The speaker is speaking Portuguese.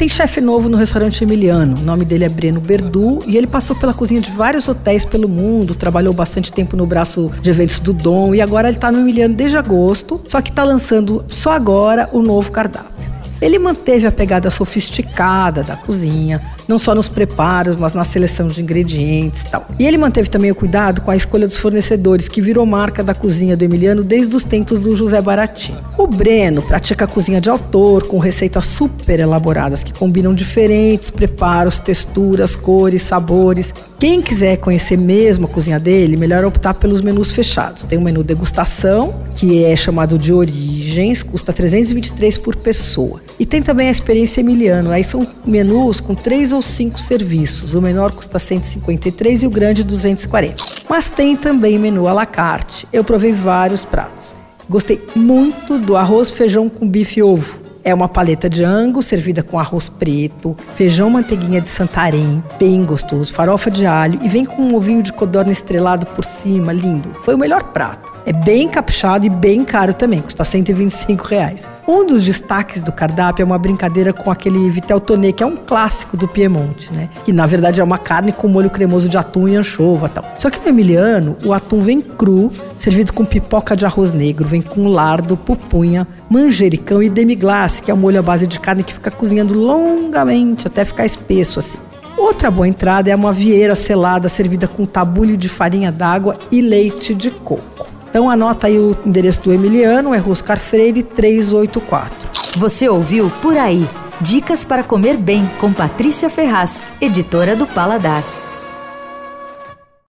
Tem chefe novo no restaurante Emiliano. O nome dele é Breno Berdu e ele passou pela cozinha de vários hotéis pelo mundo, trabalhou bastante tempo no braço de eventos do Dom e agora ele está no Emiliano desde agosto, só que está lançando só agora o novo cardápio. Ele manteve a pegada sofisticada da cozinha, não só nos preparos, mas na seleção de ingredientes e tal. E ele manteve também o cuidado com a escolha dos fornecedores, que virou marca da cozinha do Emiliano desde os tempos do José Baratinho. O Breno pratica a cozinha de autor, com receitas super elaboradas que combinam diferentes preparos, texturas, cores, sabores. Quem quiser conhecer mesmo a cozinha dele, melhor optar pelos menus fechados. Tem o menu degustação, que é chamado de origens, custa 323 por pessoa. E tem também a experiência Emiliano. Aí são menus com três ou cinco serviços. O menor custa 153 e o grande 240. Mas tem também menu à la carte. Eu provei vários pratos. Gostei muito do arroz feijão com bife e ovo. É uma paleta de ango servida com arroz preto, feijão manteiguinha de Santarém, bem gostoso, farofa de alho e vem com um ovinho de codorna estrelado por cima, lindo. Foi o melhor prato. É bem caprichado e bem caro também, custa 125 reais. Um dos destaques do cardápio é uma brincadeira com aquele vitel toné, que é um clássico do Piemonte, né? Que na verdade é uma carne com molho cremoso de atum e anchova tal. Só que no Emiliano, o atum vem cru, servido com pipoca de arroz negro, vem com lardo, pupunha, manjericão e demi-glace, que é um molho à base de carne que fica cozinhando longamente até ficar espesso assim. Outra boa entrada é uma vieira selada servida com tabulho de farinha d'água e leite de coco. Então anota aí o endereço do Emiliano, é Roscar Freire 384. Você ouviu Por Aí. Dicas para comer bem com Patrícia Ferraz, editora do Paladar.